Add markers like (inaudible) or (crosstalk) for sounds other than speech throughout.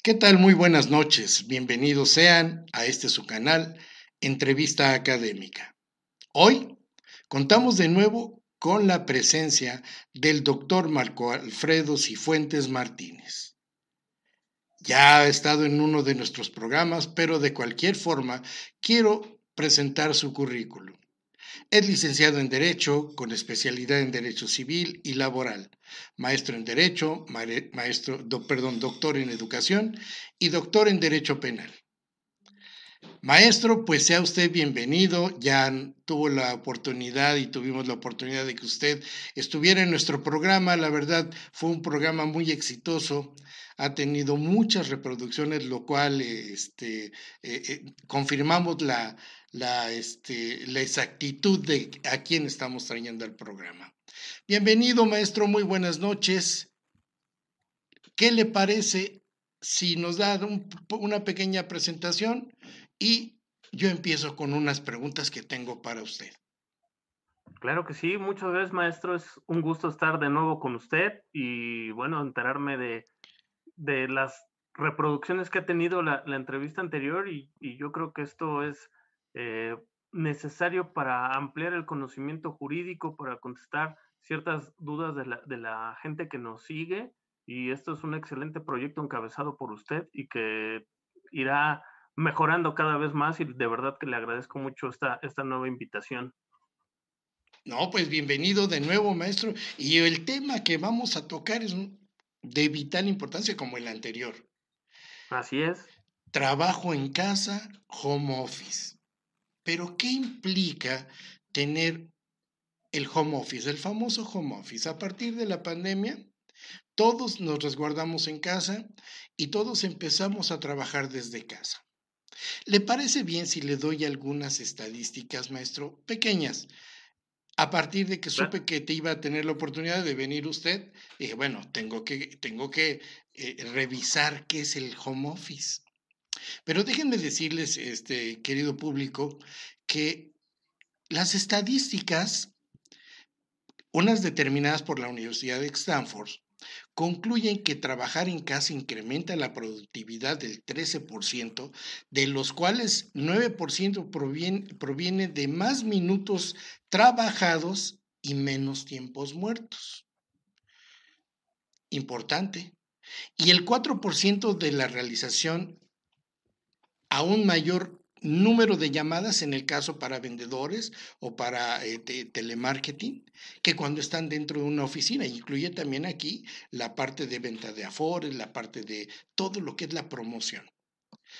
¿Qué tal? Muy buenas noches. Bienvenidos sean a este su canal, Entrevista Académica. Hoy contamos de nuevo con la presencia del doctor Marco Alfredo Cifuentes Martínez. Ya ha estado en uno de nuestros programas, pero de cualquier forma quiero presentar su currículum. Es licenciado en Derecho con especialidad en Derecho Civil y Laboral, maestro en Derecho, maestro, perdón, doctor en Educación y doctor en Derecho Penal. Maestro, pues sea usted bienvenido. Ya tuvo la oportunidad y tuvimos la oportunidad de que usted estuviera en nuestro programa. La verdad, fue un programa muy exitoso. Ha tenido muchas reproducciones, lo cual este, eh, eh, confirmamos la, la, este, la exactitud de a quién estamos trayendo el programa. Bienvenido, maestro. Muy buenas noches. ¿Qué le parece si nos da una pequeña presentación y yo empiezo con unas preguntas que tengo para usted. Claro que sí, muchas gracias maestro, es un gusto estar de nuevo con usted y bueno, enterarme de, de las reproducciones que ha tenido la, entrevista anterior y, yo creo que esto es eh, necesario para ampliar el conocimiento jurídico, para contestar ciertas dudas de la, de la gente que nos sigue y esto es un excelente proyecto encabezado por usted y que irá mejorando cada vez más y de verdad que le agradezco mucho esta, esta nueva invitación. No, pues bienvenido de nuevo, maestro. Y el tema que vamos a tocar es de vital importancia como el anterior. Así es. Trabajo en casa, home office. Pero ¿qué implica tener el home office, el famoso home office? A partir de la pandemia, todos nos resguardamos en casa y todos empezamos a trabajar desde casa. ¿Le parece bien si le doy algunas estadísticas, maestro? Pequeñas. A partir de que supe que te iba a tener la oportunidad de venir usted, dije, bueno, tengo que, tengo que eh, revisar qué es el home office. Pero déjenme decirles, este querido público, que las estadísticas, unas determinadas por la Universidad de Stanford, concluyen que trabajar en casa incrementa la productividad del 13%, de los cuales 9% proviene, proviene de más minutos trabajados y menos tiempos muertos. Importante. Y el 4% de la realización aún mayor número de llamadas en el caso para vendedores o para eh, telemarketing que cuando están dentro de una oficina. Incluye también aquí la parte de venta de afores, la parte de todo lo que es la promoción.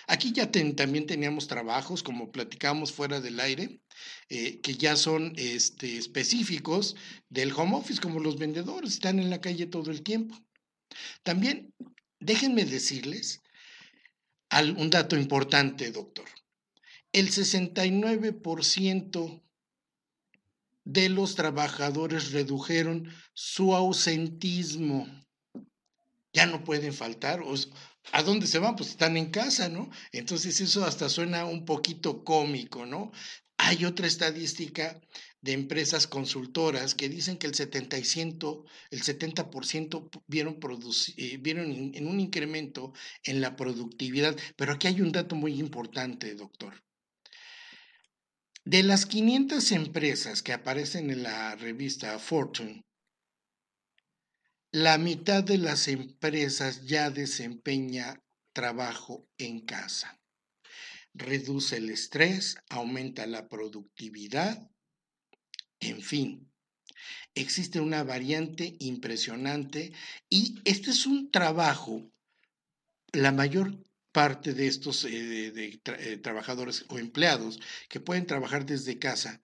Aquí ya también teníamos trabajos, como platicamos fuera del aire, eh, que ya son este, específicos del home office, como los vendedores, están en la calle todo el tiempo. También, déjenme decirles un dato importante, doctor el 69% de los trabajadores redujeron su ausentismo. Ya no pueden faltar. ¿A dónde se van? Pues están en casa, ¿no? Entonces eso hasta suena un poquito cómico, ¿no? Hay otra estadística de empresas consultoras que dicen que el 70%, el 70% vieron, eh, vieron en un incremento en la productividad. Pero aquí hay un dato muy importante, doctor. De las 500 empresas que aparecen en la revista Fortune, la mitad de las empresas ya desempeña trabajo en casa. Reduce el estrés, aumenta la productividad, en fin. Existe una variante impresionante y este es un trabajo, la mayor parte de estos eh, eh, trabajadores o empleados que pueden trabajar desde casa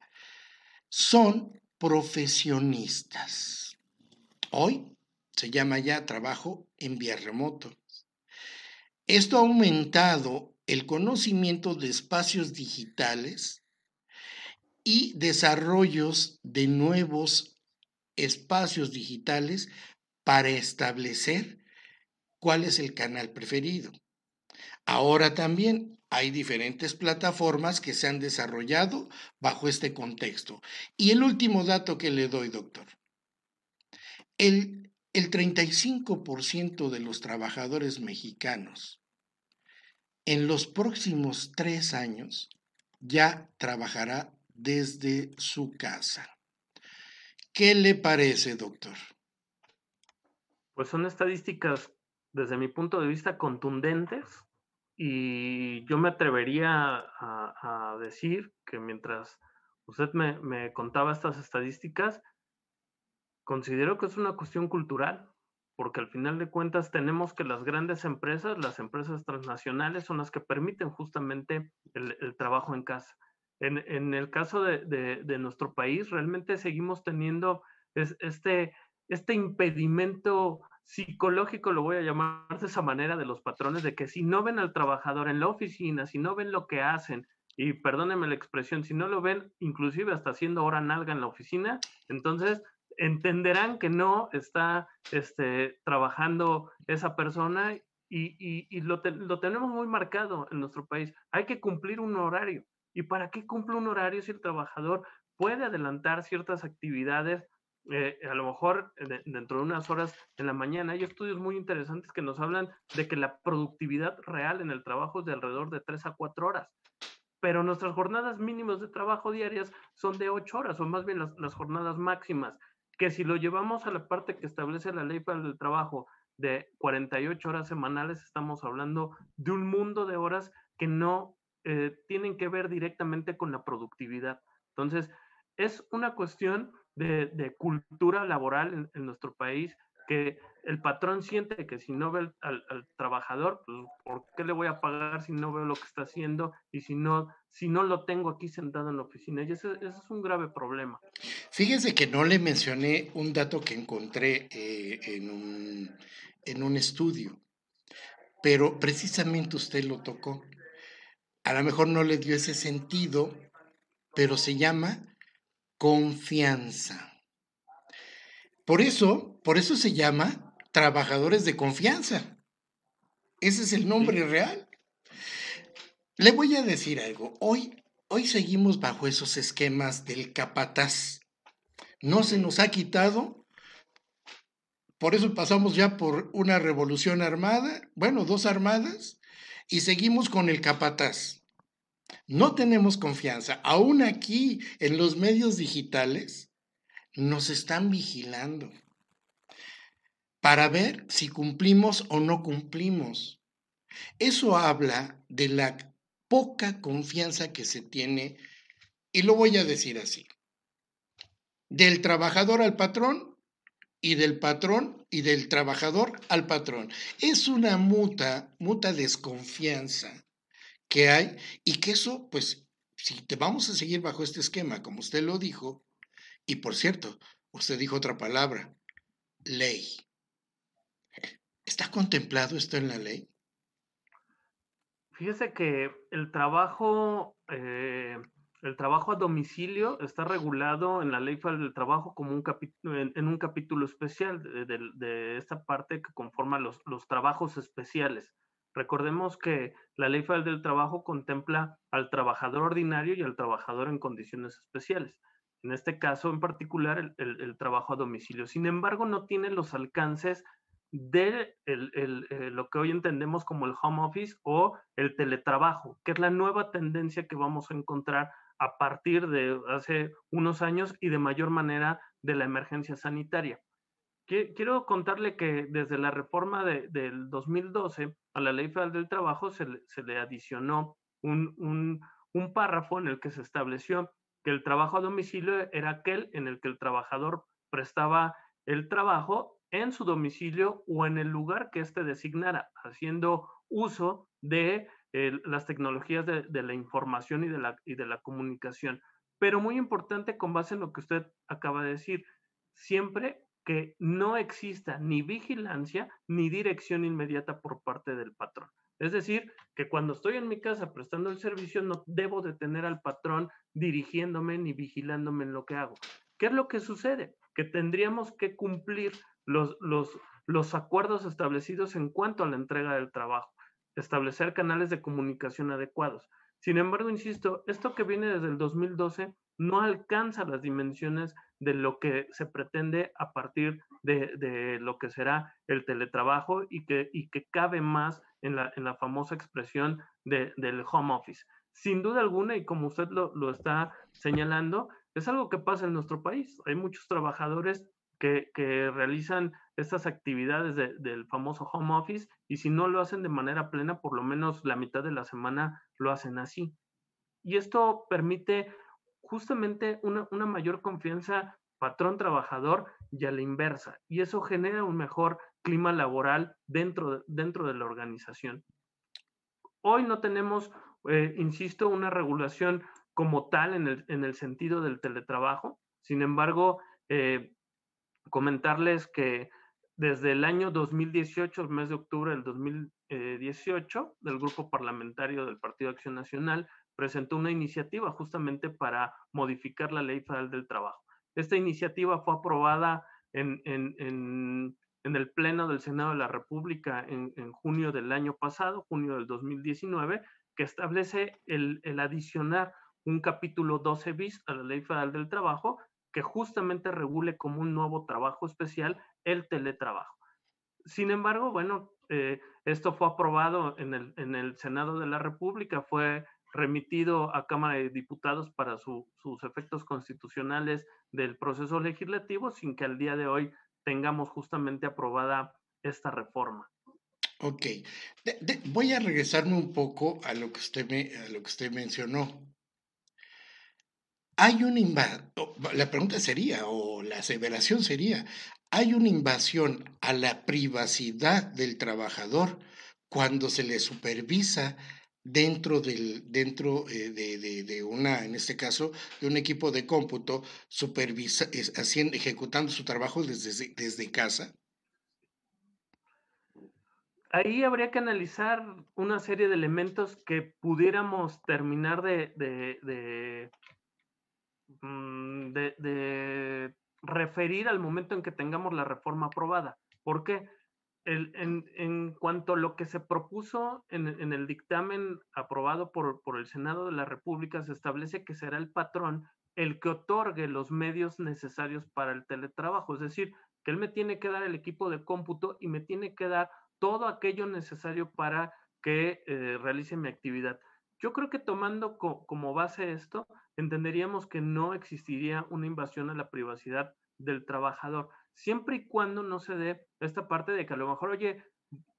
son profesionistas. Hoy se llama ya trabajo en vía remoto. Esto ha aumentado el conocimiento de espacios digitales y desarrollos de nuevos espacios digitales para establecer cuál es el canal preferido. Ahora también hay diferentes plataformas que se han desarrollado bajo este contexto. Y el último dato que le doy, doctor. El, el 35% de los trabajadores mexicanos en los próximos tres años ya trabajará desde su casa. ¿Qué le parece, doctor? Pues son estadísticas, desde mi punto de vista, contundentes y yo me atrevería a, decir que mientras usted me, contaba estas estadísticas, considero que es una cuestión cultural porque al final de cuentas tenemos que las grandes empresas, las empresas transnacionales, son las que permiten justamente el, trabajo en casa. En, el caso de, nuestro país, realmente seguimos teniendo este, este impedimento psicológico, lo voy a llamar de esa manera, de los patrones, de que si no ven al trabajador en la oficina, si no ven lo que hacen, y perdónenme la expresión, si no lo ven inclusive hasta haciendo hora nalga en la oficina, entonces entenderán que no está este, trabajando esa persona y, lo, tenemos muy marcado en nuestro país. Hay que cumplir un horario. ¿Y para qué cumple un horario si el trabajador puede adelantar ciertas actividades? Eh, a lo mejor dentro de unas horas en la mañana. Hay estudios muy interesantes que nos hablan de que la productividad real en el trabajo es de alrededor de 3 a 4 horas pero nuestras jornadas mínimas de trabajo diarias son de 8 horas, o más bien las, jornadas máximas que si lo llevamos a la parte que establece la ley para el trabajo de 48 horas semanales, estamos hablando de un mundo de horas que no eh, tienen que ver directamente con la productividad. Entonces, es una cuestión de, cultura laboral en, nuestro país que el patrón siente que si no ve al, trabajador, pues, ¿por qué le voy a pagar si no veo lo que está haciendo y si no, si no lo tengo aquí sentado en la oficina? Y ese, es un grave problema. Fíjese que no le mencioné un dato que encontré eh, en, un, en un estudio, pero precisamente usted lo tocó. A lo mejor no le dio ese sentido, pero se llama confianza. Por eso, por eso se llama trabajadores de confianza. Ese es el nombre real. Le voy a decir algo. Hoy, hoy seguimos bajo esos esquemas del capataz. No se nos ha quitado. Por eso pasamos ya por una revolución armada, bueno, dos armadas, y seguimos con el capataz. No tenemos confianza. Aún aquí, en los medios digitales, nos están vigilando para ver si cumplimos o no cumplimos. Eso habla de la poca confianza que se tiene, y lo voy a decir así, del trabajador al patrón y del patrón y del trabajador al patrón. Es una muta, muta desconfianza que hay y que eso, pues, si te vamos a seguir bajo este esquema, como usted lo dijo, y por cierto, usted dijo otra palabra, ley. ¿Está contemplado esto en la ley? Fíjese que el trabajo, eh, el trabajo a domicilio está regulado en la Ley del Trabajo como un en, un capítulo especial de, esta parte que conforma los, los trabajos especiales. Recordemos que la Ley Federal del Trabajo contempla al trabajador ordinario y al trabajador en condiciones especiales en este caso en particular el, trabajo a domicilio. Sin embargo, no tiene los alcances de eh, lo que hoy entendemos como el home office o el teletrabajo, que es la nueva tendencia que vamos a encontrar a partir de hace unos años y de mayor manera de la emergencia sanitaria. Quiero contarle que desde la reforma del 2012 a la Ley Federal del Trabajo se, le adicionó un, un párrafo en el que se estableció que el trabajo a domicilio era aquel en el que el trabajador prestaba el trabajo en su domicilio o en el lugar que éste designara, haciendo uso de las tecnologías de, la información y de la comunicación. Pero muy importante con base en lo que usted acaba de decir, siempre que no exista ni vigilancia ni dirección inmediata por parte del patrón. Es decir, que cuando estoy en mi casa prestando el servicio no debo de tener al patrón dirigiéndome ni vigilándome en lo que hago. ¿Qué es lo que sucede? Que tendríamos que cumplir los, los, los acuerdos establecidos en cuanto a la entrega del trabajo, establecer canales de comunicación adecuados. Sin embargo, insisto, esto que viene desde el 2012 no alcanza las dimensiones de lo que se pretende a partir de, de lo que será el teletrabajo y que, y que cabe más en la, famosa expresión del home office. Sin duda alguna, y como usted lo, está señalando, es algo que pasa en nuestro país. Hay muchos trabajadores que, que, realizan estas actividades del famoso home office y si no lo hacen de manera plena, por lo menos la mitad de la semana lo hacen así. Y esto permite justamente una, una mayor confianza patrón-trabajador y a la inversa. Y eso genera un mejor clima laboral dentro de, dentro de la organización. Hoy no tenemos, eh, insisto, una regulación como tal en el, en el, sentido del teletrabajo. Sin embargo, eh, comentarles que desde el año 2018, el mes de octubre del 2018, del Grupo Parlamentario del Partido Acción Nacional presentó una iniciativa justamente para modificar la Ley Federal del Trabajo. Esta iniciativa fue aprobada en, el Pleno del Senado de la República en, junio del año pasado, junio del 2019, que establece el, el adicionar un capítulo 12 bis a la Ley Federal del Trabajo que justamente regule como un nuevo trabajo especial el teletrabajo. Sin embargo, bueno, eh, esto fue aprobado en el, en el Senado de la República, fue remitido a Cámara de Diputados para sus efectos constitucionales del proceso legislativo sin que al día de hoy tengamos justamente aprobada esta reforma. Ok, voy a regresarme un poco a lo que usted, a lo que usted mencionó. Hay una invasión, la pregunta sería, o la aseveración sería, hay una invasión a la privacidad del trabajador cuando se le supervisa dentro, del, dentro eh, de, una, en este caso, de un equipo de cómputo, supervisa, ejecutando su trabajo desde, desde casa? Ahí habría que analizar una serie de elementos que pudiéramos terminar de, de, mm, de referir al momento en que tengamos la reforma aprobada. ¿Por qué? En, cuanto a lo que se propuso en, el dictamen aprobado por, el Senado de la República, se establece que será el patrón el que otorgue los medios necesarios para el teletrabajo, es decir, que él me tiene que dar el equipo de cómputo y me tiene que dar todo aquello necesario para que eh, realice mi actividad. Yo creo que tomando como base esto, entenderíamos que no existiría una invasión a la privacidad del trabajador siempre y cuando no se dé esta parte de que a lo mejor, oye,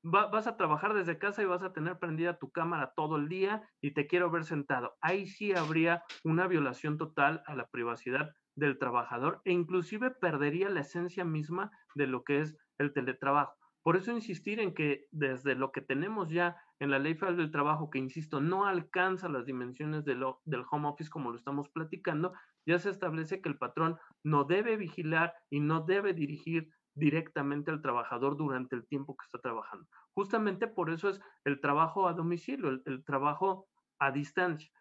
vas a trabajar desde casa y vas a tener prendida tu cámara todo el día y te quiero ver sentado. Ahí sí habría una violación total a la privacidad del trabajador e inclusive perdería la esencia misma de lo que es el teletrabajo. Por eso insistir en que desde lo que tenemos ya en la Ley Federal del Trabajo, que insisto, no alcanza las dimensiones de del home office como lo estamos platicando, ya se establece que el patrón no debe vigilar y no debe dirigir directamente al trabajador durante el tiempo que está trabajando. Justamente por eso es el trabajo a domicilio, el, trabajo a distancia.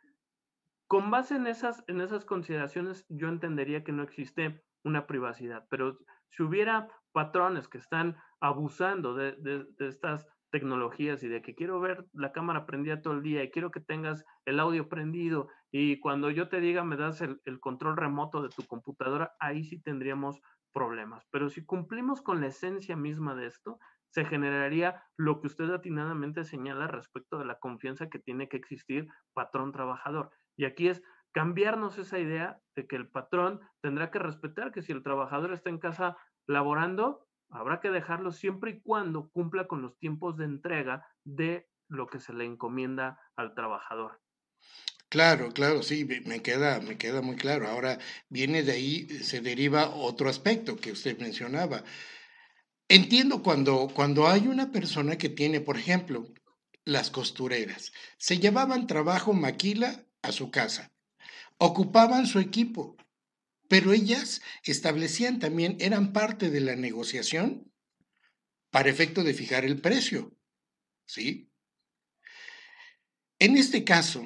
Con base en esas consideraciones, yo entendería que no existe una privacidad, pero si hubiera patrones que están abusando de, estas tecnologías y de que quiero ver la cámara prendida todo el día y quiero que tengas el audio prendido y cuando yo te diga me das el, control remoto de tu computadora, ahí sí tendríamos problemas. Pero si cumplimos con la esencia misma de esto, se generaría lo que usted atinadamente señala respecto de la confianza que tiene que existir patrón-trabajador. Y aquí es cambiarnos esa idea de que el patrón tendrá que respetar que si el trabajador está en casa laborando, habrá que dejarlo siempre y cuando cumpla con los tiempos de entrega de lo que se le encomienda al trabajador. Claro, claro, sí, me queda, me queda muy claro. Ahora viene de ahí, se deriva otro aspecto que usted mencionaba. Entiendo cuando, cuando hay una persona que tiene, por ejemplo, las costureras, se llevaban trabajo maquila a su casa, ocupaban su equipo, pero ellas establecían también, eran parte de la negociación para efecto de fijar el precio. ¿Sí? En este caso,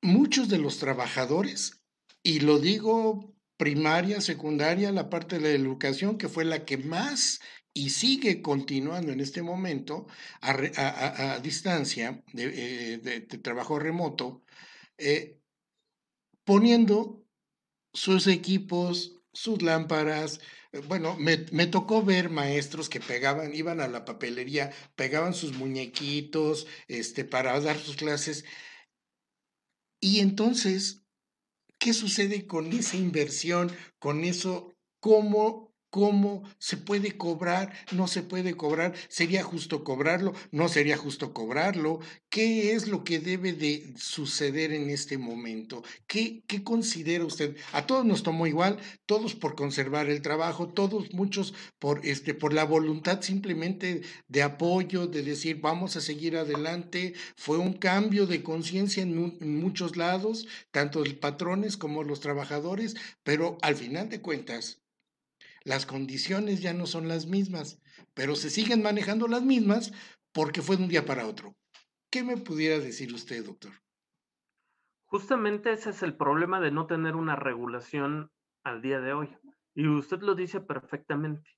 muchos de los trabajadores, y lo digo primaria, secundaria, la parte de la educación, que fue la que más y sigue continuando en este momento a, distancia de, eh, trabajo remoto, eh, poniendo sus equipos, sus lámparas, eh, bueno, me, me, tocó ver maestros que pegaban, iban a la papelería, pegaban sus muñequitos este, para dar sus clases. Y entonces, ¿qué sucede con esa inversión, con eso? ¿Cómo cómo se puede cobrar, no se puede cobrar, sería justo cobrarlo, no sería justo cobrarlo, qué es lo que debe de suceder en este momento, qué, qué considera usted. A todos nos tomó igual, todos por conservar el trabajo, todos muchos por este por la voluntad simplemente de apoyo, de decir vamos a seguir adelante. Fue un cambio de conciencia en, en muchos lados, tanto los patrones como los trabajadores, pero al final de cuentas las condiciones ya no son las mismas, pero se siguen manejando las mismas porque fue de un día para otro. ¿Qué me pudiera decir usted, doctor? Justamente ese es el problema de no tener una regulación al día de hoy. Y usted lo dice perfectamente.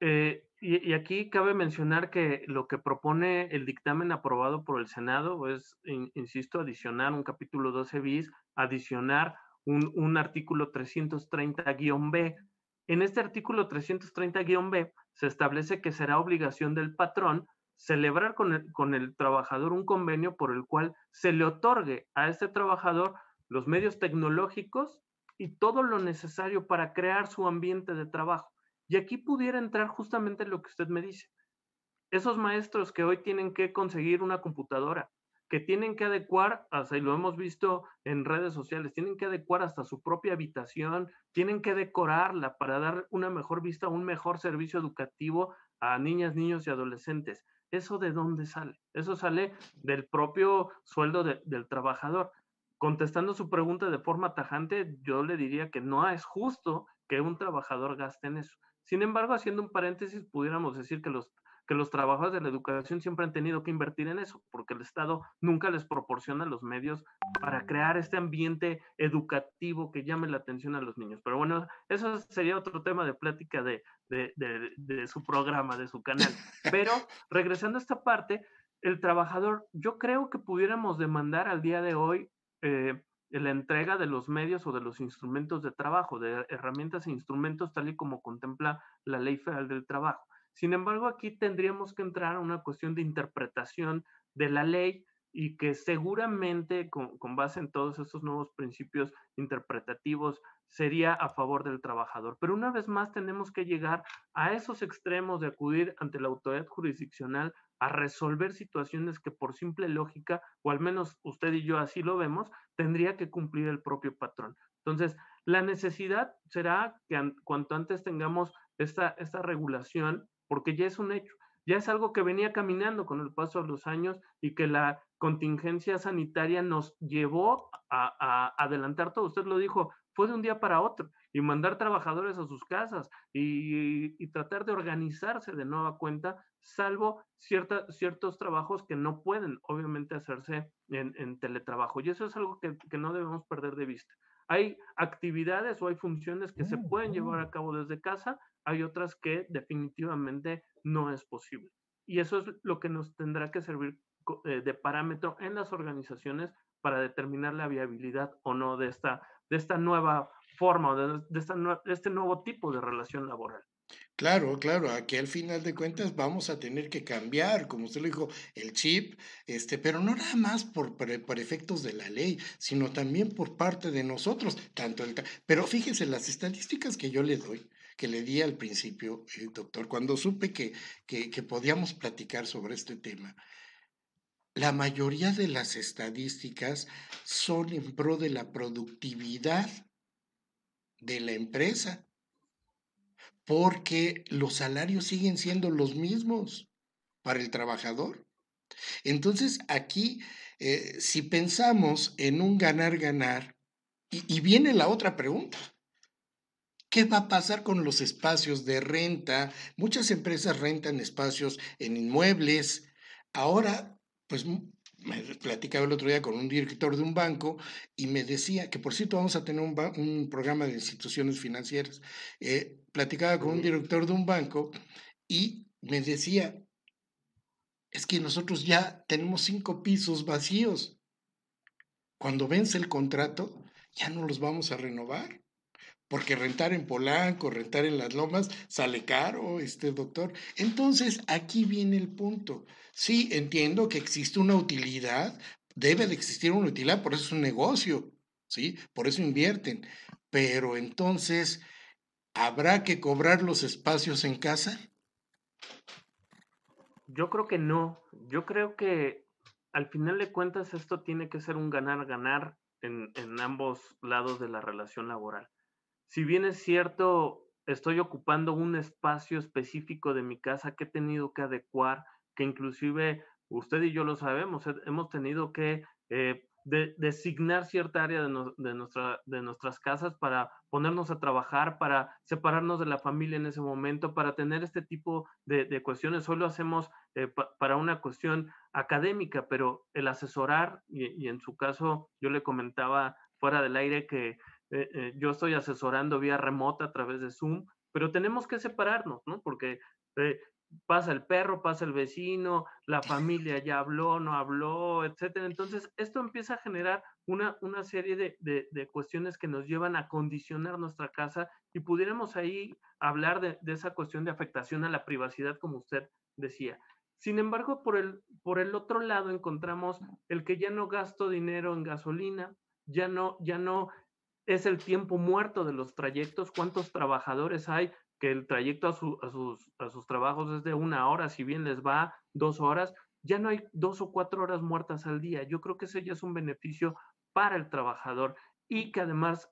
Eh, y, aquí cabe mencionar que lo que propone el dictamen aprobado por el Senado es, insisto, adicionar un capítulo 12 bis, adicionar un, un artículo 330-B en este artículo 330-B se establece que será obligación del patrón celebrar con el, trabajador un convenio por el cual se le otorgue a este trabajador los medios tecnológicos y todo lo necesario para crear su ambiente de trabajo. Y aquí pudiera entrar justamente lo que usted me dice. Esos maestros que hoy tienen que conseguir una computadora, que tienen que adecuar, hasta lo hemos visto en redes sociales, tienen que adecuar hasta su propia habitación, tienen que decorarla para dar una mejor vista, un mejor servicio educativo a niñas, niños y adolescentes. ¿Eso de dónde sale? Eso sale del propio sueldo del trabajador. Contestando su pregunta de forma tajante, yo le diría que no es justo que un trabajador gaste en eso. Sin embargo, haciendo un paréntesis, pudiéramos decir que los que los trabajadores de la educación siempre han tenido que invertir en eso, porque el Estado nunca les proporciona los medios para crear este ambiente educativo que llame la atención a los niños. Pero bueno, eso sería otro tema de plática de, su programa, de su canal. Pero regresando a esta parte, el trabajador, yo creo que pudiéramos demandar al día de hoy eh, la entrega de los medios o de los instrumentos de trabajo, de herramientas e instrumentos tal y como contempla la Ley Federal del Trabajo. Sin embargo, aquí tendríamos que entrar a una cuestión de interpretación de la ley y que seguramente con, base en todos estos nuevos principios interpretativos sería a favor del trabajador. Pero una vez más tenemos que llegar a esos extremos de acudir ante la autoridad jurisdiccional a resolver situaciones que por simple lógica, o al menos usted y yo así lo vemos, tendría que cumplir el propio patrón. Entonces, la necesidad será que cuanto antes tengamos esta, esta regulación porque ya es un hecho, ya es algo que venía caminando con el paso de los años y que la contingencia sanitaria nos llevó a, adelantar todo. Usted lo dijo, fue de un día para otro y mandar trabajadores a sus casas y, tratar de organizarse de nueva cuenta, salvo ciertos trabajos que no pueden, obviamente, hacerse en, teletrabajo. Y eso es algo que, que, no debemos perder de vista. Hay actividades o hay funciones que se mm, pueden llevar mm. a cabo desde casa hay otras que definitivamente no es posible. Y eso es lo que nos tendrá que servir eh, de parámetro en las organizaciones para determinar la viabilidad o no de esta, de esta nueva forma, de, de, esta, de este nuevo tipo de relación laboral. Claro, claro, aquí al final de cuentas vamos a tener que cambiar, como usted lo dijo, el chip, este, pero no nada más por, por, efectos de la ley, sino también por parte de nosotros, tanto el, pero fíjese las estadísticas que yo le doy, que le di al principio, eh, doctor, cuando supe que, que, podíamos platicar sobre este tema. La mayoría de las estadísticas son en pro de la productividad de la empresa porque los salarios siguen siendo los mismos para el trabajador. Entonces, aquí, eh, si pensamos en un ganar-ganar, y, viene la otra pregunta, ¿Qué va a pasar con los espacios de renta? Muchas empresas rentan espacios en inmuebles. Ahora, pues me platicaba el otro día con un director de un banco y me decía que, por cierto, vamos a tener un, programa de instituciones financieras. Eh, platicaba con un director de un banco y me decía, es que nosotros ya tenemos cinco pisos vacíos. Cuando vence el contrato, ya no los vamos a renovar porque rentar en Polanco, rentar en las lomas, sale caro, este doctor. Entonces, aquí viene el punto. Sí, entiendo que existe una utilidad, debe de existir una utilidad, por eso es un negocio, ¿sí? Por eso invierten. Pero entonces, ¿habrá que cobrar los espacios en casa? Yo creo que no. Yo creo que al final de cuentas esto tiene que ser un ganar-ganar en, en ambos lados de la relación laboral si bien es cierto, estoy ocupando un espacio específico de mi casa que he tenido que adecuar, que inclusive usted y yo lo sabemos, hemos tenido que eh, designar cierta área de, nuestra, de nuestras casas para ponernos a trabajar, para separarnos de la familia en ese momento, para tener este tipo de, cuestiones. Hoy lo hacemos eh, para una cuestión académica, pero el asesorar, y, en su caso yo le comentaba fuera del aire que eh, eh, yo estoy asesorando vía remota a través de Zoom, pero tenemos que separarnos, ¿no? Porque eh, pasa el perro, pasa el vecino, la familia ya habló, no habló, etcétera. Entonces, esto empieza a generar una, una serie de, de, cuestiones que nos llevan a condicionar nuestra casa y pudiéramos ahí hablar de, de, esa cuestión de afectación a la privacidad, como usted decía. Sin embargo, por el, por el otro lado encontramos el que ya no gasto dinero en gasolina, ya no, ya no es el tiempo muerto de los trayectos, cuántos trabajadores hay que el trayecto a, sus, trabajos es de una hora, si bien les va dos horas, ya no hay dos o cuatro horas muertas al día. Yo creo que ese ya es un beneficio para el trabajador y que además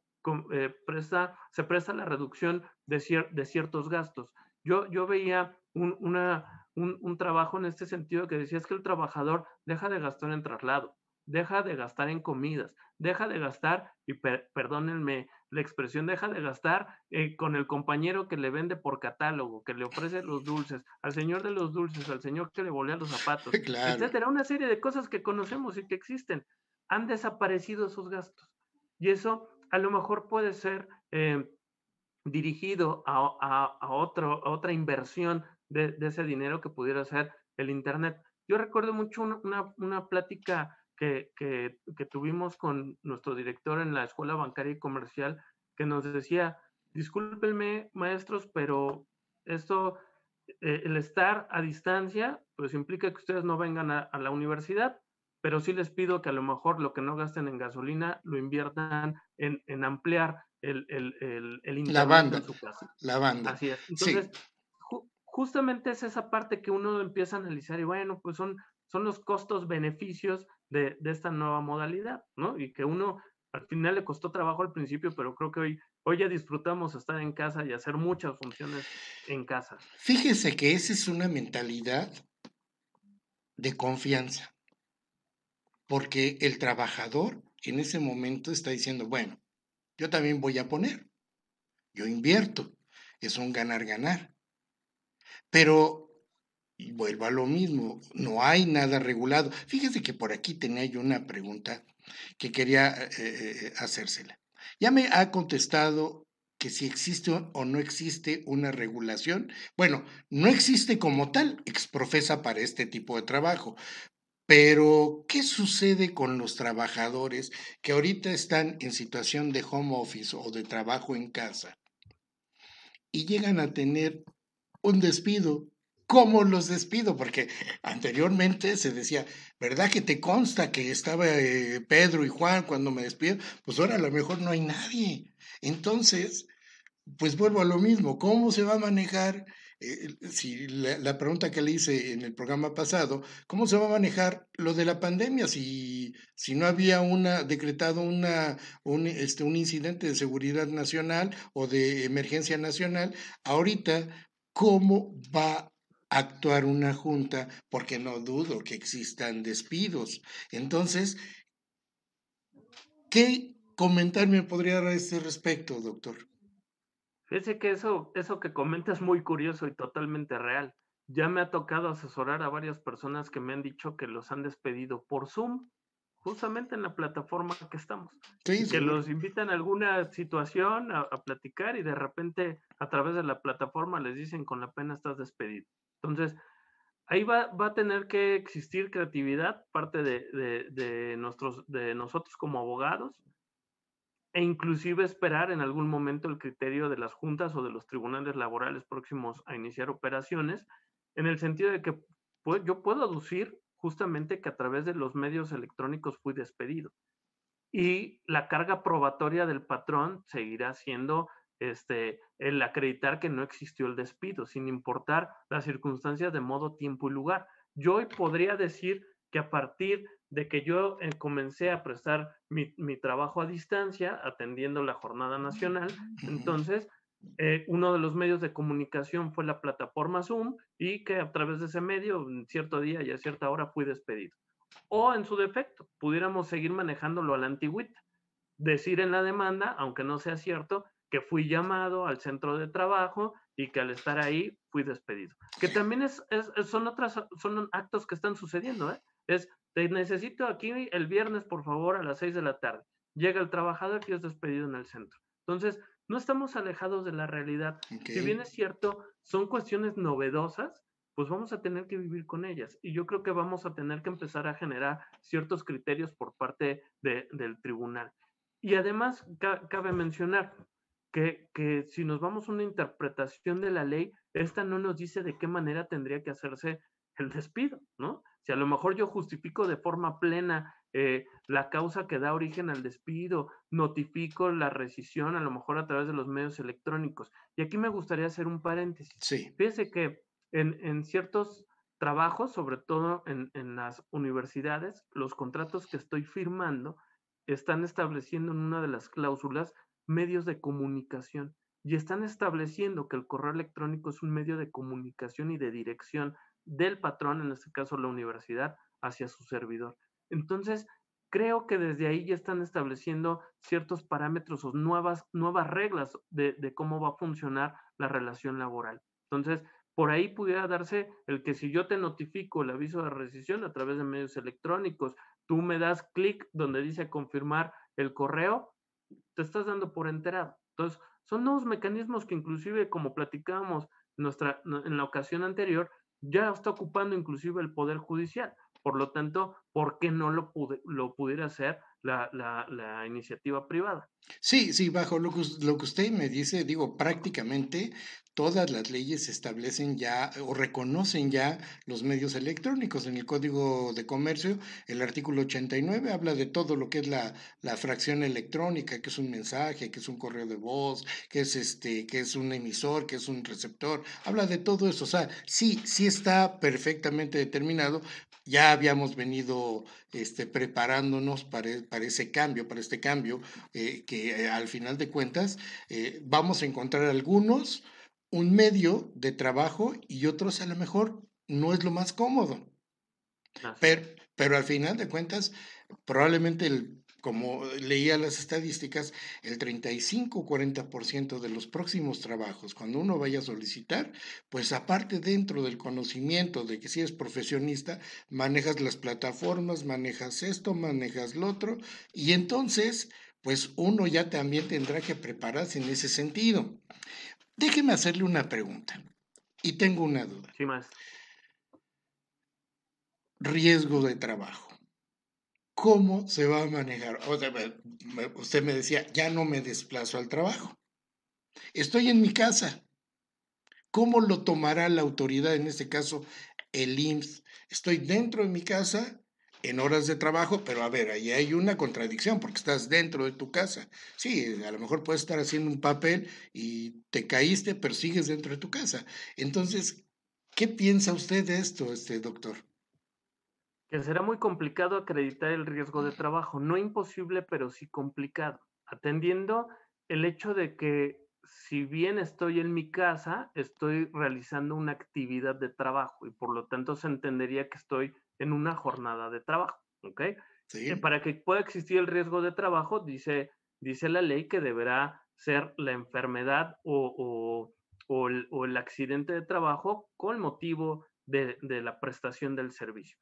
eh, presta, se presta la reducción de, ciertos gastos. Yo, veía un, un, trabajo en este sentido que decía es que el trabajador deja de gastar en traslado, deja de gastar en comidas, deja de gastar, y perdónenme la expresión, deja de gastar eh, con el compañero que le vende por catálogo, que le ofrece los dulces, al señor de los dulces, al señor que le volea los zapatos, (laughs) etcétera. Una serie de cosas que conocemos y que existen. Han desaparecido esos gastos. Y eso a lo mejor puede ser eh, dirigido a, a, otro, otra inversión de, ese dinero que pudiera ser el Internet. Yo recuerdo mucho una, una plática que, tuvimos con nuestro director en la Escuela Bancaria y Comercial, que nos decía, discúlpenme maestros, pero esto, eh, el estar a distancia, pues implica que ustedes no vengan a, la universidad, pero sí les pido que a lo mejor lo que no gasten en gasolina lo inviertan en, ampliar el, el, el, la banda, en su casa. La banda. Así es. Entonces, justamente es esa parte que uno empieza a analizar y bueno, pues son, son los costos, beneficios de, esta nueva modalidad, ¿no? Y que uno al final le costó trabajo al principio, pero creo que hoy, hoy ya disfrutamos estar en casa y hacer muchas funciones en casa. Fíjese que esa es una mentalidad de confianza, porque el trabajador en ese momento está diciendo, bueno, yo también voy a poner, yo invierto, es un ganar-ganar, pero y vuelvo a lo mismo, no hay nada regulado. Fíjese que por aquí tenía yo una pregunta que quería eh, eh, hacérsela. Ya me ha contestado que si existe o no existe una regulación. Bueno, no existe como tal, exprofesa para este tipo de trabajo. Pero, ¿qué sucede con los trabajadores que ahorita están en situación de home office o de trabajo en casa y llegan a tener un despido ¿Cómo los despido? Porque anteriormente se decía, ¿verdad que te consta que estaba eh, Pedro y Juan cuando me despido? Pues ahora a lo mejor no hay nadie. Entonces, pues vuelvo a lo mismo, ¿cómo se va a manejar? Eh, si la, pregunta que le hice en el programa pasado, ¿cómo se va a manejar lo de la pandemia si, si no había una decretado una, un, este, un incidente de seguridad nacional o de emergencia nacional? Ahorita, ¿cómo va actuar una junta porque no dudo que existan despidos. Entonces, ¿qué comentarme podría dar a este respecto, doctor? Fíjese que eso, eso que comenta es muy curioso y totalmente real. Ya me ha tocado asesorar a varias personas que me han dicho que los han despedido por Zoom justamente en la plataforma que estamos. que los invitan a alguna situación a, platicar y de repente a través de la plataforma les dicen con la pena estás despedido. Entonces, ahí va, a tener que existir creatividad, parte de, nuestros, de nosotros como abogados, e inclusive esperar en algún momento el criterio de las juntas o de los tribunales laborales próximos a iniciar operaciones, en el sentido de que yo puedo aducir justamente que a través de los medios electrónicos fui despedido. Y la carga probatoria del patrón seguirá siendo este, el acreditar que no existió el despido, sin importar las circunstancias de modo, tiempo y lugar. Yo hoy podría decir que a partir de que yo eh, comencé a prestar mi, trabajo a distancia, atendiendo la jornada nacional, entonces eh, uno de los medios de comunicación fue la plataforma Zoom y que a través de ese medio, en cierto día y a cierta hora, fui despedido. O en su defecto, pudiéramos seguir manejándolo a la antigüita, decir en la demanda, aunque no sea cierto, que fui llamado al centro de trabajo y que al estar ahí fui despedido. Que también es, son otras, son actos que están sucediendo, ¿eh? Es, te necesito aquí el viernes, por favor, a las seis de la tarde. Llega el trabajador y es despedido en el centro. Entonces, no estamos alejados de la realidad. Si bien es cierto, son cuestiones novedosas, pues vamos a tener que vivir con ellas. Y yo creo que vamos a tener que empezar a generar ciertos criterios por parte del tribunal. Y además, cabe mencionar que, que si nos vamos a una interpretación de la ley, esta no nos dice de qué manera tendría que hacerse el despido, ¿no? Si a lo mejor yo justifico de forma plena eh, la causa que da origen al despido, notifico la rescisión a lo mejor a través de los medios electrónicos. Y aquí me gustaría hacer un paréntesis. Sí. Fíjese que en, ciertos trabajos, sobre todo en, en, las universidades, los contratos que estoy firmando están estableciendo en una de las cláusulas medios de comunicación y están estableciendo que el correo electrónico es un medio de comunicación y de dirección del patrón, en este caso la universidad, hacia su servidor. Entonces, creo que desde ahí ya están estableciendo ciertos parámetros o nuevas, nuevas reglas de, cómo va a funcionar la relación laboral. Entonces, por ahí pudiera darse el que si yo te notifico el aviso de rescisión a través de medios electrónicos, tú me das clic donde dice confirmar el correo, te estás dando por enterado. Entonces, son nuevos mecanismos que inclusive, como platicábamos nuestra, en la ocasión anterior, ya está ocupando inclusive el Poder Judicial. Por lo tanto, ¿por qué no lo, lo pudiera hacer la, la, iniciativa privada? Sí, sí, bajo lo que, lo que usted me dice, digo, prácticamente todas las leyes establecen ya o reconocen ya los medios electrónicos. En el Código de Comercio, el artículo 89 habla de todo lo que es la, la, fracción electrónica, que es un mensaje, que es un correo de voz, que es este, que es un emisor, que es un receptor. Habla de todo eso. O sea, sí, sí está perfectamente determinado. Ya habíamos venido este, preparándonos para, para ese cambio, para este cambio, eh, que eh, al final de cuentas eh, vamos a encontrar algunos un medio de trabajo y otros a lo mejor no es lo más cómodo. Pero, pero al final de cuentas, probablemente el, como leía las estadísticas, el 35-40% de los próximos trabajos, cuando uno vaya a solicitar, pues aparte dentro del conocimiento de que si eres profesionista, manejas las plataformas, manejas esto, manejas lo otro, y entonces, pues uno ya también tendrá que prepararse en ese sentido. Déjeme hacerle una pregunta. Y tengo una duda. Sí, más. Riesgo de trabajo. ¿Cómo se va a manejar? usted me decía, ya no me desplazo al trabajo. Estoy en mi casa. ¿Cómo lo tomará la autoridad, en este caso el IMSS? Estoy dentro de mi casa en horas de trabajo, pero a ver, ahí hay una contradicción porque estás dentro de tu casa. Sí, a lo mejor puedes estar haciendo un papel y te caíste, pero sigues dentro de tu casa. Entonces, ¿qué piensa usted de esto, este doctor? Que será muy complicado acreditar el riesgo de trabajo, no imposible, pero sí complicado, atendiendo el hecho de que si bien estoy en mi casa, estoy realizando una actividad de trabajo y por lo tanto se entendería que estoy en una jornada de trabajo, ¿ok? Sí. para que pueda existir el riesgo de trabajo, dice, dice la ley que deberá ser la enfermedad o, el, accidente de trabajo con motivo de, de, la prestación del servicio.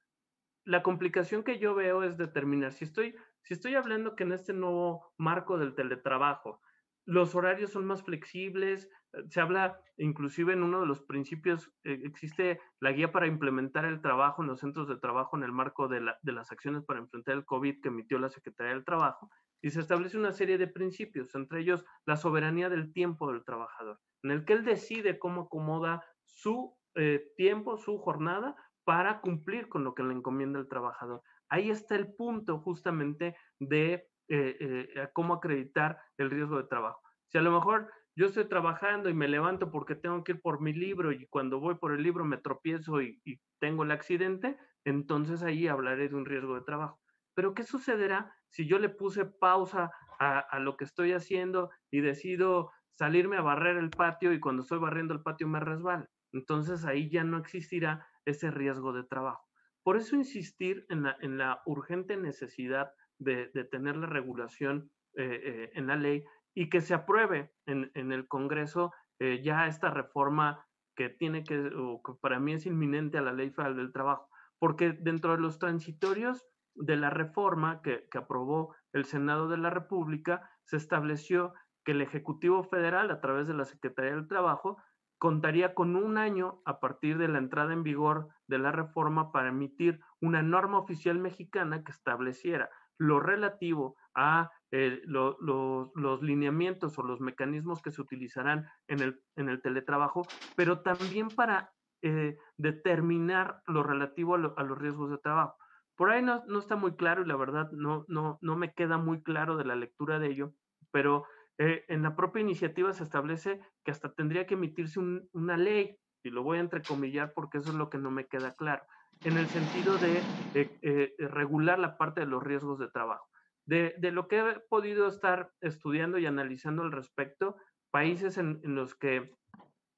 La complicación que yo veo es determinar si estoy, si estoy hablando que en este nuevo marco del teletrabajo los horarios son más flexibles, eh, se habla inclusive en uno de los principios, eh, existe la guía para implementar el trabajo en los centros de trabajo en el marco de, las acciones para enfrentar el COVID que emitió la Secretaría del Trabajo, y se establece una serie de principios, entre ellos la soberanía del tiempo del trabajador, en el que él decide cómo acomoda su eh, tiempo, su jornada, para cumplir con lo que le encomienda el trabajador. Ahí está el punto justamente de eh, eh, cómo acreditar el riesgo de trabajo. Si a lo mejor yo estoy trabajando y me levanto porque tengo que ir por mi libro y cuando voy por el libro me tropiezo y, tengo el accidente, entonces ahí hablaré de un riesgo de trabajo. Pero ¿qué sucederá si yo le puse pausa a, a, lo que estoy haciendo y decido salirme a barrer el patio y cuando estoy barriendo el patio me resbala? Entonces ahí ya no existirá ese riesgo de trabajo. Por eso insistir en la, en la urgente necesidad de, de, tener la regulación eh, eh, en la ley y que se apruebe en, el Congreso eh, ya esta reforma que tiene que, o que para mí es inminente a la ley federal del trabajo, porque dentro de los transitorios de la reforma que aprobó el Senado de la República, se estableció que el Ejecutivo Federal, a través de la Secretaría del Trabajo, contaría con un año a partir de la entrada en vigor de la reforma para emitir una norma oficial mexicana que estableciera lo relativo a eh, lo, lo, los lineamientos o los mecanismos que se utilizarán en el, en el teletrabajo, pero también para eh, determinar lo relativo a, lo, a, los riesgos de trabajo. Por ahí no, está muy claro y la verdad no me queda muy claro de la lectura de ello, pero eh, en la propia iniciativa se establece que hasta tendría que emitirse un, una ley, y lo voy a entrecomillar porque eso es lo que no me queda claro, en el sentido de eh, eh, regular la parte de los riesgos de trabajo. De, lo que he podido estar estudiando y analizando al respecto, países en, los que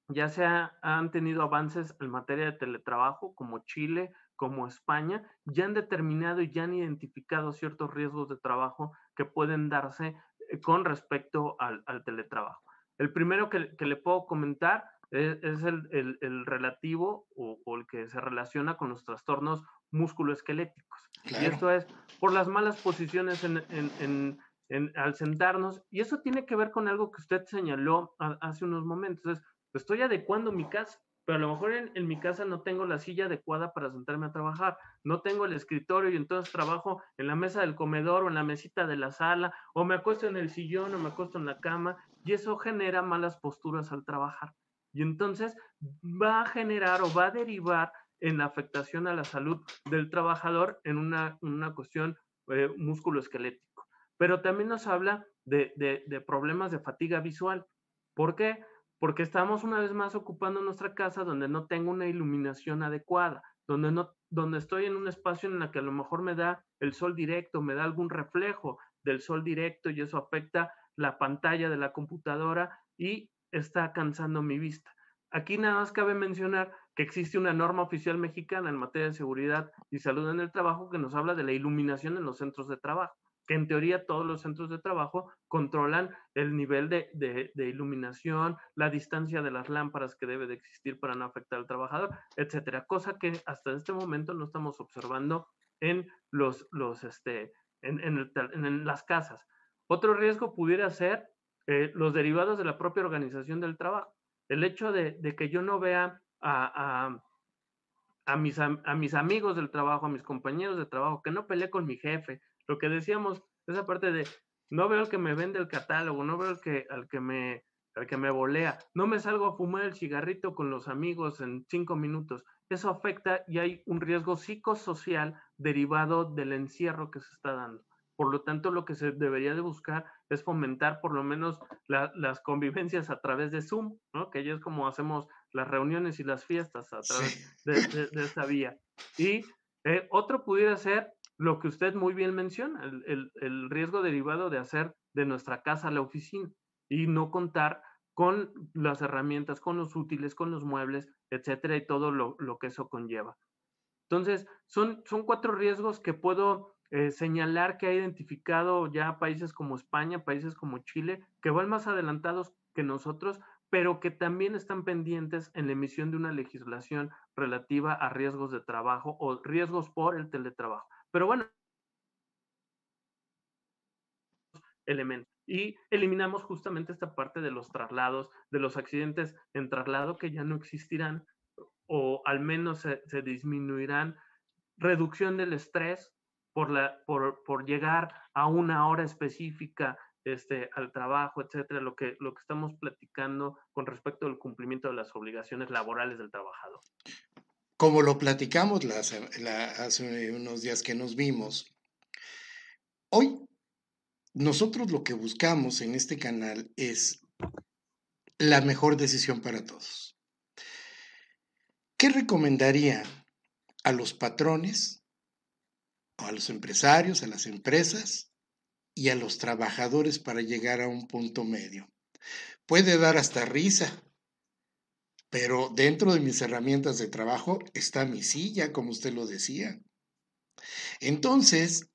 ya se ha, han tenido avances en materia de teletrabajo, como Chile, como España, ya han determinado y ya han identificado ciertos riesgos de trabajo que pueden darse con respecto al, al teletrabajo. El primero que, que, le puedo comentar es, es el, el, el, relativo o, o, el que se relaciona con los trastornos musculoesqueléticos. Claro. Y esto es por las malas posiciones en, en, en, al sentarnos. Y eso tiene que ver con algo que usted señaló a, hace unos momentos. Es, estoy adecuando mi casa pero a lo mejor en, mi casa no tengo la silla adecuada para sentarme a trabajar, no tengo el escritorio y entonces trabajo en la mesa del comedor o en la mesita de la sala, o me acuesto en el sillón o me acuesto en la cama, y eso genera malas posturas al trabajar. Y entonces va a generar o va a derivar en la afectación a la salud del trabajador en una, una cuestión eh, musculoesquelético. Pero también nos habla de, de, de problemas de fatiga visual. ¿Por qué? Porque estamos una vez más ocupando nuestra casa donde no tengo una iluminación adecuada, donde, no, donde estoy en un espacio en el que a lo mejor me da el sol directo, me da algún reflejo del sol directo y eso afecta la pantalla de la computadora y está cansando mi vista. Aquí nada más cabe mencionar que existe una norma oficial mexicana en materia de seguridad y salud en el trabajo que nos habla de la iluminación en los centros de trabajo que en teoría todos los centros de trabajo controlan el nivel de, iluminación, la distancia de las lámparas que debe de existir para no afectar al trabajador, etcétera. Cosa que hasta este momento no estamos observando en, los, este, en, las casas. Otro riesgo pudiera ser eh, los derivados de la propia organización del trabajo. El hecho de, que yo no vea a mis, a mis, amigos del trabajo, a mis compañeros de trabajo, que no peleé con mi jefe, lo que decíamos, esa parte de no veo al que me vende el catálogo, no veo al que, al que me al que me volea, no me salgo a fumar el cigarrito con los amigos en cinco minutos. Eso afecta y hay un riesgo psicosocial derivado del encierro que se está dando. Por lo tanto, lo que se debería de buscar es fomentar por lo menos la, las convivencias a través de Zoom, ¿no? que ya es como hacemos las reuniones y las fiestas a través sí. de, de, de, esa vía. Y eh, otro pudiera ser lo que usted muy bien menciona, el, el, el, riesgo derivado de hacer de nuestra casa la oficina y no contar con las herramientas, con los útiles, con los muebles, etcétera, y todo lo, lo que eso conlleva. Entonces, son, son cuatro riesgos que puedo eh, señalar que ha identificado ya países como España, países como Chile, que van más adelantados que nosotros, pero que también están pendientes en la emisión de una legislación relativa a riesgos de trabajo o riesgos por el teletrabajo. Pero bueno, elementos. Y eliminamos justamente esta parte de los traslados, de los accidentes en traslado que ya no existirán o al menos se, se disminuirán. Reducción del estrés, por, la, por, por llegar a una hora específica este, al trabajo, etcétera, lo que, lo que estamos platicando con respecto al cumplimiento de las obligaciones laborales del trabajador. Como lo platicamos hace unos días que nos vimos, hoy nosotros lo que buscamos en este canal es la mejor decisión para todos. ¿Qué recomendaría a los patrones, a los empresarios, a las empresas y a los trabajadores para llegar a un punto medio? Puede dar hasta risa, pero dentro de mis herramientas de trabajo está mi silla, como usted lo decía. Entonces,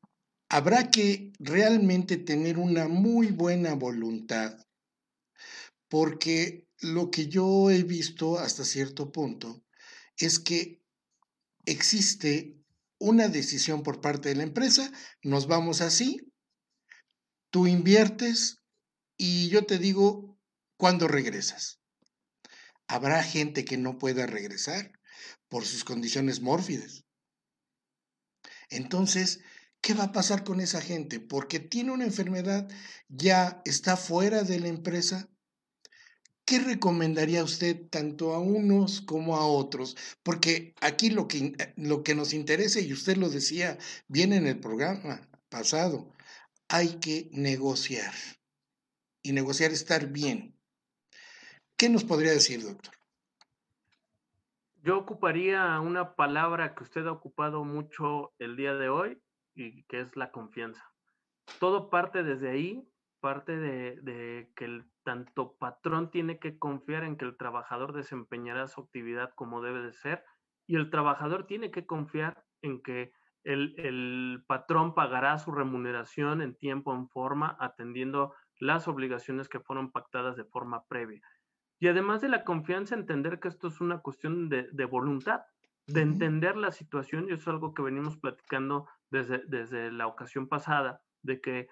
habrá que realmente tener una muy buena voluntad, porque lo que yo he visto hasta cierto punto es que existe una decisión por parte de la empresa, nos vamos así, tú inviertes y yo te digo cuándo regresas. Habrá gente que no pueda regresar por sus condiciones mórfidas. Entonces, ¿Qué va a pasar con esa gente? Porque tiene una enfermedad, ya está fuera de la empresa. ¿Qué recomendaría usted tanto a unos como a otros? Porque aquí lo que, eh, lo que nos interesa, y usted lo decía bien en el programa pasado, hay que negociar. Y negociar estar bien. ¿Qué nos podría decir, doctor? Yo ocuparía una palabra que usted ha ocupado mucho el día de hoy, y que es la confianza. Todo parte desde ahí, parte de, que el tanto patrón tiene que confiar en que el trabajador desempeñará su actividad como debe de ser y el trabajador tiene que confiar en que el, el, patrón pagará su remuneración en tiempo, en forma, atendiendo las obligaciones que fueron pactadas de forma previa. Y además de la confianza, entender que esto es una cuestión de, de voluntad, de entender la situación, y eso es algo que venimos platicando desde, desde la ocasión pasada, de que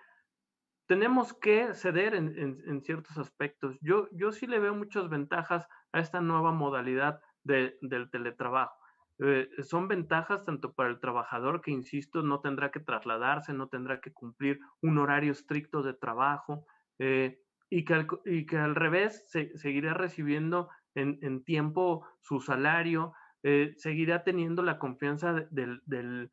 tenemos que ceder en, en, ciertos aspectos. Yo, yo sí le veo muchas ventajas a esta nueva modalidad de, del teletrabajo. Eh, son ventajas tanto para el trabajador que, insisto, no tendrá que trasladarse, no tendrá que cumplir un horario estricto de trabajo eh, y, que al, revés se, seguirá recibiendo en, tiempo su salario, eh, seguirá teniendo la confianza del,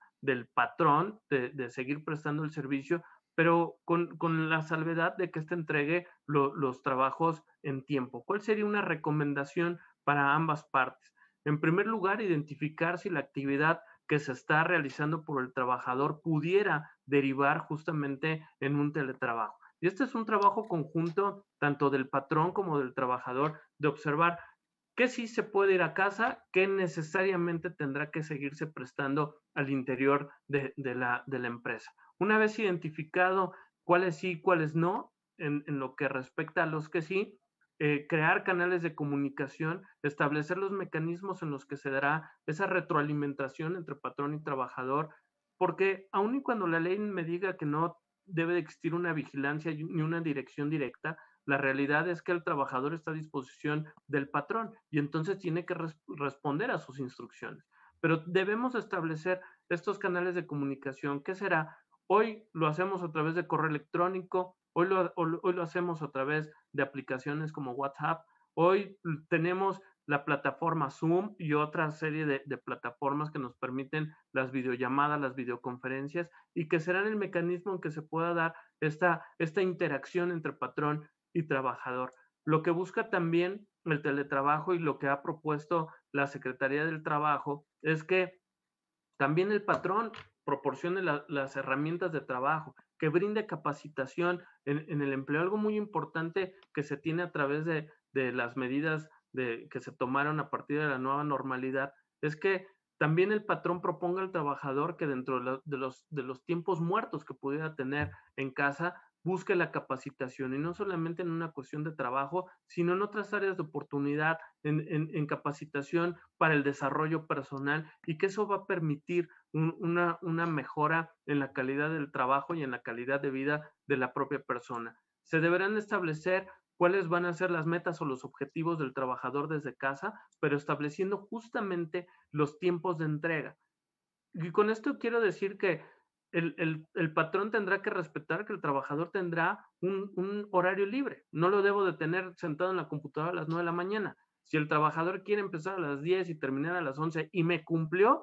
patrón de, seguir prestando el servicio, pero con, con la salvedad de que éste entregue los trabajos en tiempo. ¿Cuál sería una recomendación para ambas partes? En primer lugar, identificar si la actividad que se está realizando por el trabajador pudiera derivar justamente en un teletrabajo. Y este es un trabajo conjunto tanto del patrón como del trabajador de observar qué sí se puede ir a casa, qué necesariamente tendrá que seguirse prestando al interior de, la, empresa. Una vez identificado cuáles sí y cuáles no, en, lo que respecta a los que sí, eh, crear canales de comunicación, establecer los mecanismos en los que se dará esa retroalimentación entre patrón y trabajador, porque aun y cuando la ley me diga que no debe existir una vigilancia ni una dirección directa, la realidad es que el trabajador está a disposición del patrón y entonces tiene que responder a sus instrucciones. Pero debemos establecer estos canales de comunicación. ¿Qué será? Hoy lo hacemos a través de correo electrónico, hoy hoy lo hacemos a través de aplicaciones como WhatsApp, hoy tenemos la plataforma Zoom y otra serie de, de, plataformas que nos permiten las videollamadas, las videoconferencias y que serán el mecanismo en que se pueda dar esta, esta interacción entre patrón y trabajador. Lo que busca también el teletrabajo y lo que ha propuesto la Secretaría del Trabajo es que también el patrón proporcione las herramientas de trabajo, que brinde capacitación en, el empleo. Algo muy importante que se tiene a través de, las medidas de, que se tomaron a partir de la nueva normalidad es que también el patrón proponga al trabajador que dentro de los, tiempos muertos que pudiera tener en casa, busque la capacitación y no solamente en una cuestión de trabajo, sino en otras áreas de oportunidad, en, capacitación para el desarrollo personal y que eso va a permitir una mejora en la calidad del trabajo y en la calidad de vida de la propia persona. Se deberán establecer cuáles van a ser las metas o los objetivos del trabajador desde casa, pero estableciendo justamente los tiempos de entrega. Y con esto quiero decir que el, patrón tendrá que respetar que el trabajador tendrá un, un, horario libre. No lo debo de tener sentado en la computadora a las 9 de la mañana. Si el trabajador quiere empezar a las 10 y terminar a las 11 y me cumplió,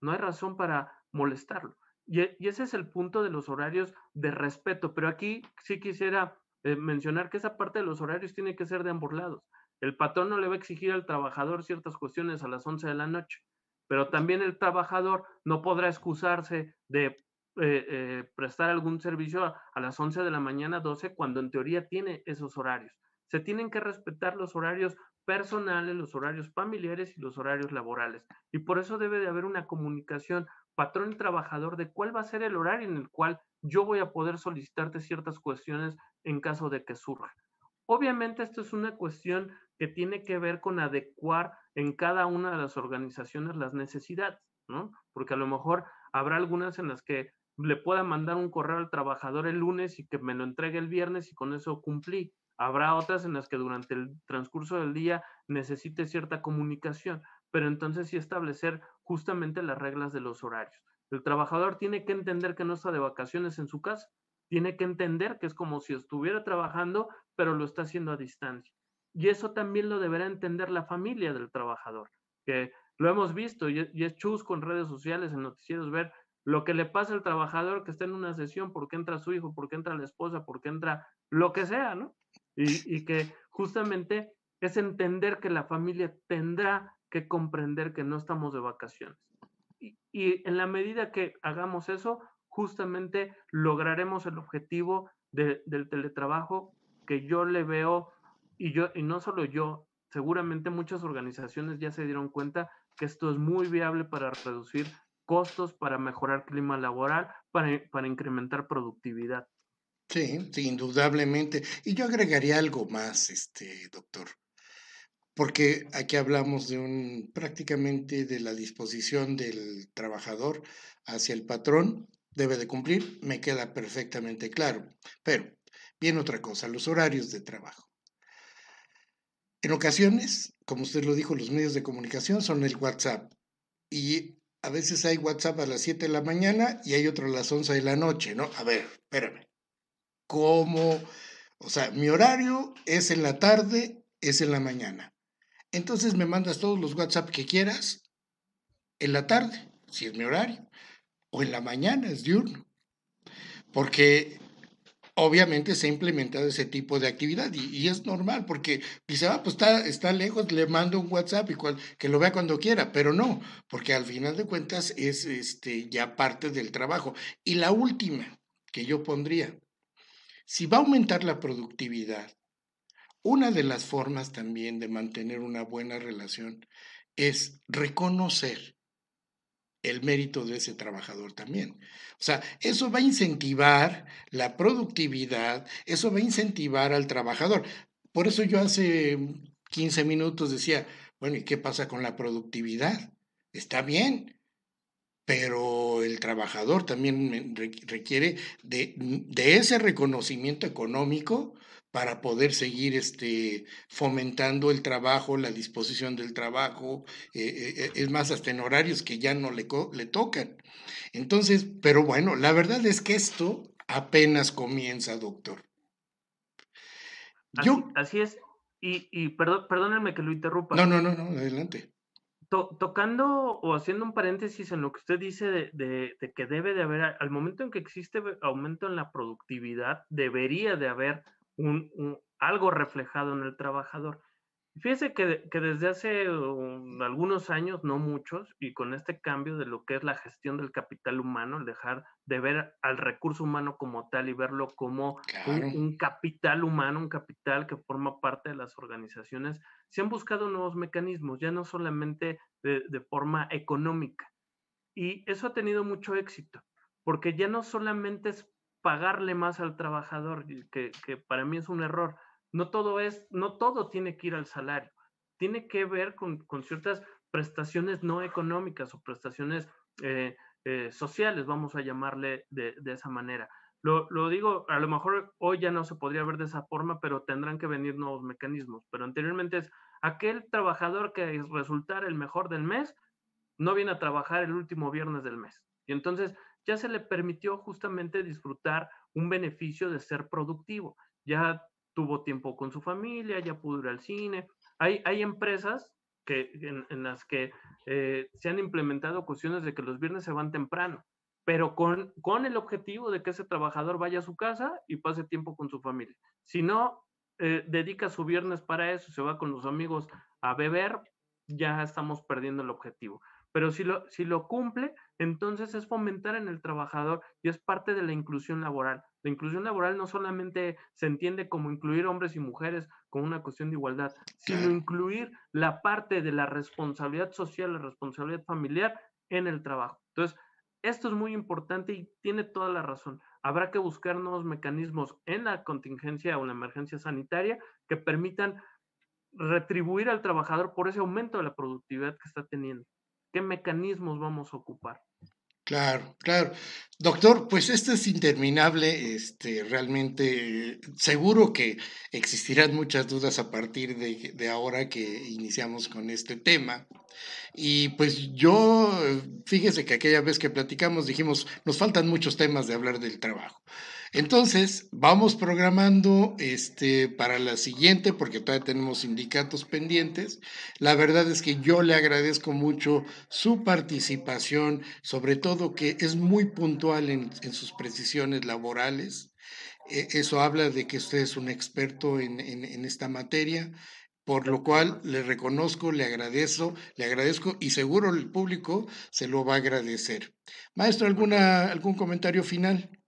no hay razón para molestarlo. Y, ese es el punto de los horarios de respeto. Pero aquí sí quisiera eh, mencionar que esa parte de los horarios tiene que ser de ambos lados. El patrón no le va a exigir al trabajador ciertas cuestiones a las 11 de la noche, pero también el trabajador no podrá excusarse de eh, eh, prestar algún servicio a, las 11 de la mañana, 12, cuando en teoría tiene esos horarios. Se tienen que respetar los horarios personales, los horarios familiares y los horarios laborales. Y por eso debe de haber una comunicación patrón y trabajador de cuál va a ser el horario en el cual yo voy a poder solicitarte ciertas cuestiones en caso de que surja. Obviamente esto es una cuestión que tiene que ver con adecuar en cada una de las organizaciones las necesidades, ¿no? Porque a lo mejor habrá algunas en las que le pueda mandar un correo al trabajador el lunes y que me lo entregue el viernes y con eso cumplí. Habrá otras en las que durante el transcurso del día necesite cierta comunicación, pero entonces sí establecer justamente las reglas de los horarios. El trabajador tiene que entender que no está de vacaciones en su casa, tiene que entender que es como si estuviera trabajando, pero lo está haciendo a distancia. Y eso también lo deberá entender la familia del trabajador, que lo hemos visto y es chusco en redes sociales, en noticieros, ver lo que le pasa al trabajador que está en una sesión, porque entra su hijo, porque entra la esposa, porque entra lo que sea, ¿no? Y, que justamente es entender que la familia tendrá que comprender que no estamos de vacaciones. Y, en la medida que hagamos eso, justamente lograremos el objetivo del teletrabajo que yo le veo, y yo, y no solo yo, seguramente muchas organizaciones ya se dieron cuenta que esto es muy viable para reducir costos, para mejorar clima laboral, para, para incrementar productividad. Sí, sí, indudablemente. Y yo agregaría algo más, este doctor, porque aquí hablamos de un prácticamente de la disposición del trabajador hacia el patrón, debe de cumplir, me queda perfectamente claro. Pero, bien otra cosa, los horarios de trabajo. En ocasiones, como usted lo dijo, los medios de comunicación son el WhatsApp y a veces hay WhatsApp a las 7 de la mañana y hay otro a las 11 de la noche, ¿no? A ver, espérame. ¿Cómo? O sea, mi horario es en la tarde, es en la mañana. Entonces me mandas todos los WhatsApp que quieras en la tarde, si es mi horario, o en la mañana, es diurno. Porque obviamente se ha implementado ese tipo de actividad y, es normal porque dice, ah, pues está, está lejos, le mando un WhatsApp y que lo vea cuando quiera, pero no, porque al final de cuentas es este, ya parte del trabajo. Y la última que yo pondría, si va a aumentar la productividad, una de las formas también de mantener una buena relación es reconocer el mérito de ese trabajador también. O sea, eso va a incentivar la productividad, eso va a incentivar al trabajador. Por eso yo hace 15 minutos decía, bueno, ¿y qué pasa con la productividad? Está bien, pero el trabajador también requiere de, de ese reconocimiento económico para poder seguir este, fomentando el trabajo, la disposición del trabajo, eh, eh, eh, es más, hasta en horarios que ya no le, le tocan. Entonces, pero bueno, la verdad es que esto apenas comienza, doctor. Yo, así, es, y, y perdón, perdónenme que lo interrumpa. No, no, no, no, adelante. tocando o haciendo un paréntesis en lo que usted dice de, de, de, que debe de haber, al momento en que existe aumento en la productividad, debería de haber un, algo reflejado en el trabajador. Fíjese que, que desde hace algunos años, no muchos, y con este cambio de lo que es la gestión del capital humano, el dejar de ver al recurso humano como tal y verlo como un, capital humano, un capital que forma parte de las organizaciones, se han buscado nuevos mecanismos, ya no solamente de, de forma económica. Y eso ha tenido mucho éxito, porque ya no solamente es pagarle más al trabajador, que, que, para mí es un error. No todo es, no todo tiene que ir al salario, tiene que ver con, con ciertas prestaciones no económicas o prestaciones eh, eh, sociales, vamos a llamarle de, de esa manera. Lo, lo, digo, a lo mejor hoy ya no se podría ver de esa forma, pero tendrán que venir nuevos mecanismos. Pero anteriormente es aquel trabajador que resultara el mejor del mes, no viene a trabajar el último viernes del mes. Y entonces ya se le permitió justamente disfrutar un beneficio de ser productivo. Ya tuvo tiempo con su familia, ya pudo ir al cine. Hay, hay empresas que, en, las que eh, se han implementado cuestiones de que los viernes se van temprano, pero con, con el objetivo de que ese trabajador vaya a su casa y pase tiempo con su familia. Si no, eh, dedica su viernes para eso, se va con los amigos a beber, ya estamos perdiendo el objetivo. Pero si lo, si lo cumple, entonces es fomentar en el trabajador y es parte de la inclusión laboral. La inclusión laboral no solamente se entiende como incluir hombres y mujeres con una cuestión de igualdad, sino incluir la parte de la responsabilidad social, la responsabilidad familiar en el trabajo. Entonces, esto es muy importante y tiene toda la razón. Habrá que buscar nuevos mecanismos en la contingencia o la emergencia sanitaria que permitan retribuir al trabajador por ese aumento de la productividad que está teniendo. ¿Qué mecanismos vamos a ocupar? Claro, claro. Doctor, pues esto es interminable, este, realmente seguro que existirán muchas dudas a partir de, de, ahora que iniciamos con este tema. Y pues yo, fíjese que aquella vez que platicamos dijimos, nos faltan muchos temas de hablar del trabajo. Entonces, vamos programando este, para la siguiente, porque todavía tenemos sindicatos pendientes. La verdad es que yo le agradezco mucho su participación, sobre todo que es muy puntual en, sus precisiones laborales. E, eso habla de que usted es un experto en, en esta materia por lo cual le reconozco, le agradezco, le agradezco y seguro el público se lo va a agradecer. Maestro, ¿alguna, algún comentario final?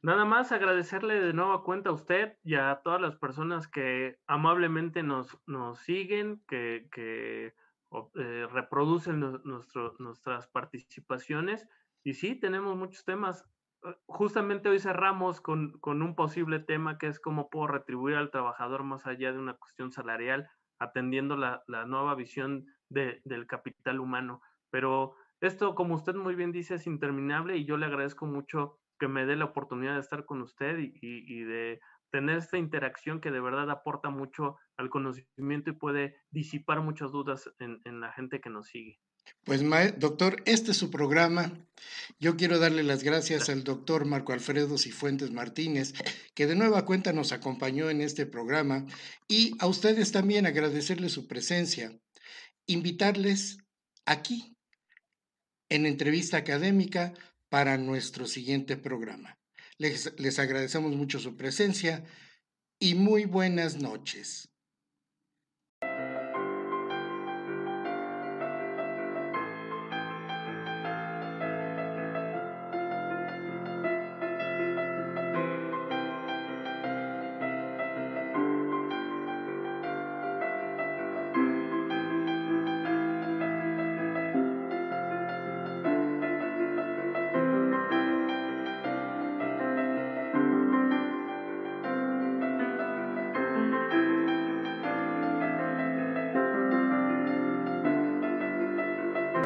Nada más agradecerle de nueva cuenta a usted y a todas las personas que amablemente nos, nos siguen, que, que eh, reproducen nuestro, nuestras participaciones. Y sí, tenemos muchos temas. Eh, justamente hoy cerramos con, con, un posible tema que es cómo puedo retribuir al trabajador más allá de una cuestión salarial, atendiendo la, la nueva visión de, del capital humano. Pero esto, como usted muy bien dice, es interminable y yo le agradezco mucho que me dé la oportunidad de estar con usted y, de tener esta interacción que de verdad aporta mucho al conocimiento y puede disipar muchas dudas en, la gente que nos sigue. Pues, doctor, este es su programa. Yo quiero darle las gracias al doctor Marco Alfredo Cifuentes Martínez, que de nueva cuenta nos acompañó en este programa, y a ustedes también agradecerles su presencia, invitarles aquí, en entrevista académica, para nuestro siguiente programa. Les, agradecemos mucho su presencia y muy buenas noches.